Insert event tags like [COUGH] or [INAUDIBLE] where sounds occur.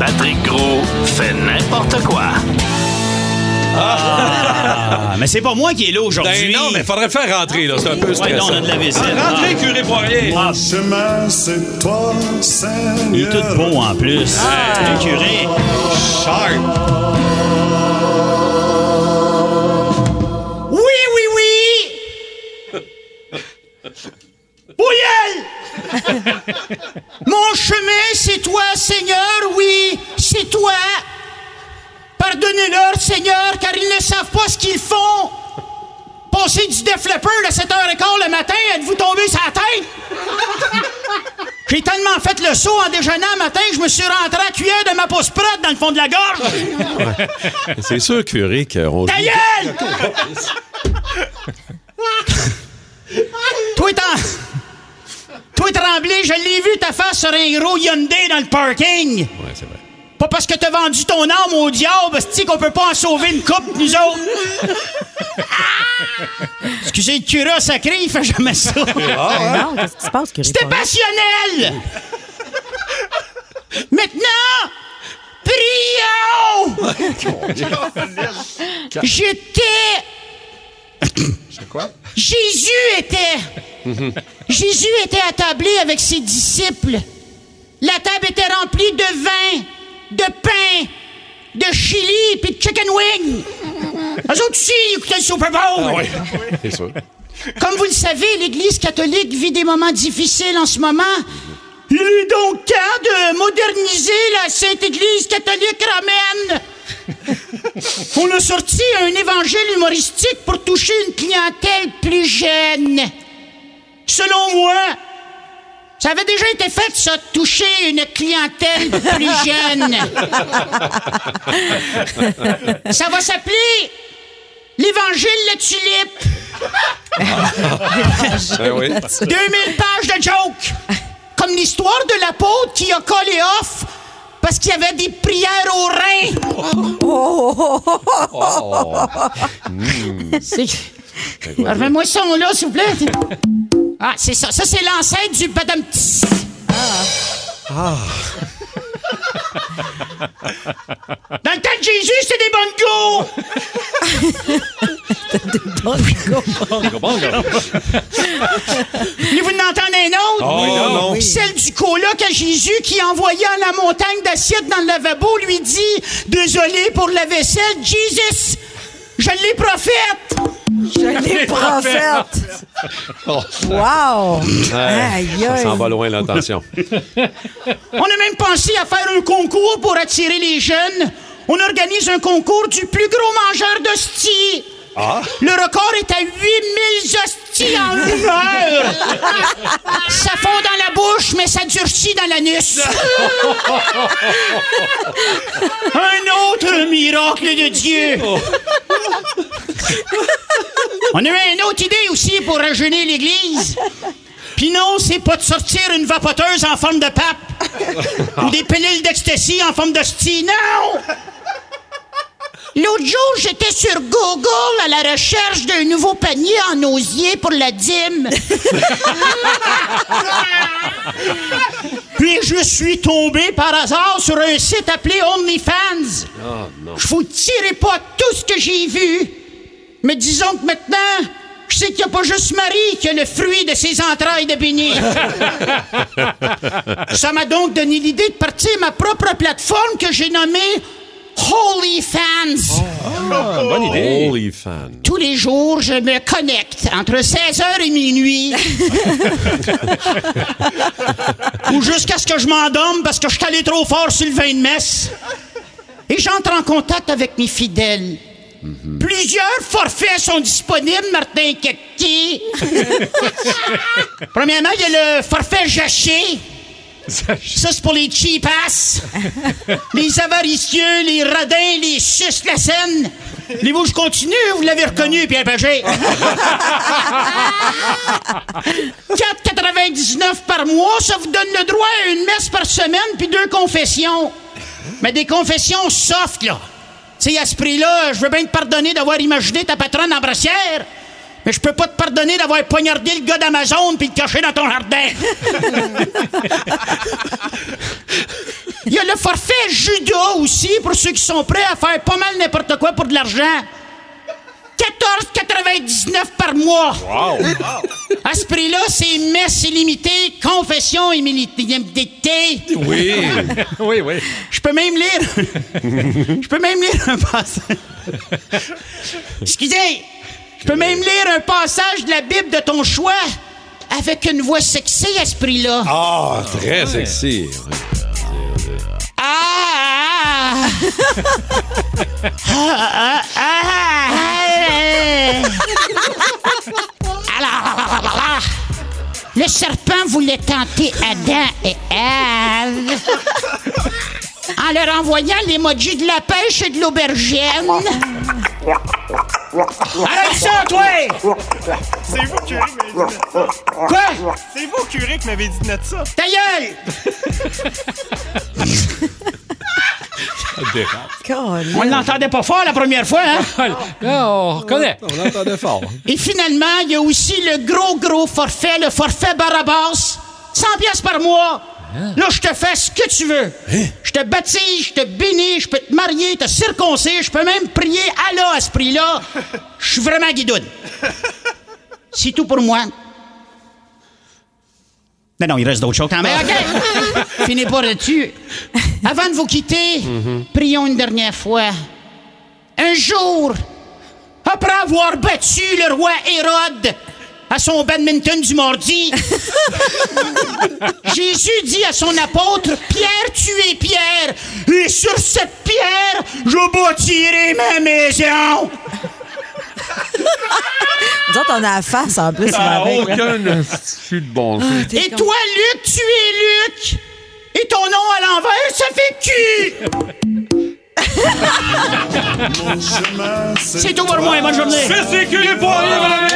Patrick Gros fait n'importe quoi. Ah, mais c'est pas moi qui est là aujourd'hui. Ben non, mais faudrait le faire rentrer, là. C'est un peu Ouais, stressant. non, on a de la visite. Ah, rentrez, curé Poirier. Ah, chemin, c'est toi, Seigneur. il est tout beau en plus. Le curé. Oui, oui, oui! Bouillel! [LAUGHS] Mon chemin, c'est toi, Seigneur, oui, toi. Pardonnez-leur, Seigneur, car ils ne savent pas ce qu'ils font. Passer du Def Leppard à 7h15 le matin, êtes-vous tombé sur la tête? [LAUGHS] J'ai tellement fait le saut en déjeunant un matin que je me suis rentré à cuillère de ma pousse prête dans le fond de la gorge. C'est sûr, curé, qu'on Ta gueule! Toi, t'en... Toi, Tremblay, je l'ai vu ta face sur un gros Hyundai dans le parking. Ouais, c'est vrai. Pas parce que t'as vendu ton âme au diable, c'est qu'on peut pas en sauver une coupe, nous autres. Excusez, le curé sacré, il fait jamais ça. Ben non, qu'est-ce qui se passe, curé C'était passionnel! Maintenant, prions! J'étais... Jésus était... Jésus était attablé avec ses disciples. La table était remplie de vin, de pain, de chili puis de chicken wing. [LAUGHS] Eux autres aussi, ils écoutaient le Super Bowl. Ah oui, [LAUGHS] c'est sûr. Comme vous le savez, l'Église catholique vit des moments difficiles en ce moment. Il est donc temps de moderniser la Sainte Église catholique romaine. [LAUGHS] On a sorti un évangile humoristique pour toucher une clientèle plus jeune. Selon moi, ça avait déjà été fait, ça, de toucher une clientèle plus [LAUGHS] jeune. ça va s'appeler l'Évangile la tulipe. [LAUGHS] Ben oui. 2000 pages de jokes. Comme l'histoire de l'apôtre qui a collé off parce qu'il y avait des prières au rein. C'est... Remets-moi ça là, s'il vous plaît. Ah, c'est ça. Ça, c'est l'ancêtre du badam tss. Dans le temps de Jésus, c'était des bongos. [LAUGHS] Voulez-vous en entendre un autre? Oh, non, non. Celle du coloc à Jésus qui, envoyé à la montagne d'assiette dans le lavabo, lui dit Désolé pour la vaisselle, Jesus, je l'ai prophète. Les [LAUGHS] prophètes! Wow! Aïe, Ça s'en va loin, l'attention. On a même pensé à faire un concours pour attirer les jeunes. On organise un concours du plus gros mangeur d'hosties. Le record est à 8000 hosties en une heure. ça fond dans la bouche, mais ça durcit dans l'anus. [LAUGHS] un autre miracle de Dieu. On a eu une autre idée aussi pour rajeunir l'Église. Puis non, c'est pas de sortir une vapoteuse en forme de pape. [LAUGHS] Ou des pilules d'ecstasy en forme d'hostie. Non! L'autre jour, j'étais sur Google à la recherche d'un nouveau panier en osier pour la dîme. Puis je suis tombé par hasard sur un site appelé OnlyFans. Je vous dirai pas tout ce que j'ai vu. Mais disons que maintenant, je sais qu'il n'y a pas juste Marie qui a le fruit de ses entrailles de béni. [LAUGHS] Ça m'a donc donné l'idée de partir ma propre plateforme que j'ai nommée Holy Fans. Bonne idée. Holy fan. Tous les jours, je me connecte entre 16h et minuit. [LAUGHS] Ou jusqu'à ce que je m'endorme parce que je suis allé trop fort sur le vin de messe. Et j'entre en contact avec mes fidèles. Plusieurs forfaits sont disponibles, Martin Kekki. [LAUGHS] Premièrement, il y a le forfait jaché. Ça, c'est pour les cheap-ass. [LAUGHS] les avaricieux, les radins, les suces la scène. Voulez-vous que je continue? Vous l'avez reconnu, Pierre Pagé. [LAUGHS] 4,99 par mois, ça vous donne le droit à une messe par semaine puis deux confessions. Mais des confessions soft, là. Tu sais, à ce prix-là, je veux bien te pardonner d'avoir imaginé ta patronne en brassière. Mais je peux pas te pardonner d'avoir poignardé le gars d'Amazon puis le cacher dans ton jardin. [LAUGHS] Il y a le forfait judo aussi, pour ceux qui sont prêts à faire pas mal n'importe quoi pour de l'argent. 14,99 par mois. À ce prix-là, c'est messe illimitée, confession illimitée. Oui. oui, oui. Je peux même lire. Je peux même lire un passage. Excusez. Je peux même lire un passage de la Bible de ton choix avec une voix sexy à ce prix-là. Ah, très sexy. Ah! Ah! Ah, ah, ah. Alors, le serpent voulait tenter Adam et Ève en leur envoyant l'emoji de la pêche et de l'aubergine. Arrête ça, toi! C'est vous, curé, qui m'avez dit de mettre ça. Quoi? C'est vous, curé, qui m'avez dit de mettre ça. Ta gueule! [LAUGHS] On l'entendait pas fort la première fois, hein? [LAUGHS] Là, on reconnaît. On entendait fort. Et finalement, il y a aussi le gros, gros forfait, le forfait Barabas. 100 pièces par mois. Là, je te fais ce que tu veux. Je te baptise, je te bénis, je peux te marier, te circoncer, je peux même prier Allah à ce prix-là. Je suis vraiment guidoune. C'est tout pour moi. Mais non, il reste d'autres choses quand même. OK. Finis pas là-dessus. [LAUGHS] Avant de vous quitter, prions une dernière fois. Un jour, après avoir battu le roi Hérode à son badminton du mardi, [LAUGHS] Jésus dit à son apôtre, Pierre, tu es Pierre, et sur cette pierre, je bâtirai ma maison. Nous autres, on a la face en plus. Ah, avec, aucun de bon sens. Et toi, Luc, tu es Luc et ton nom à l'envers, ça fait cul! [LAUGHS] C'est tout pour moi, bonne journée! Merci, que les poiriers, madame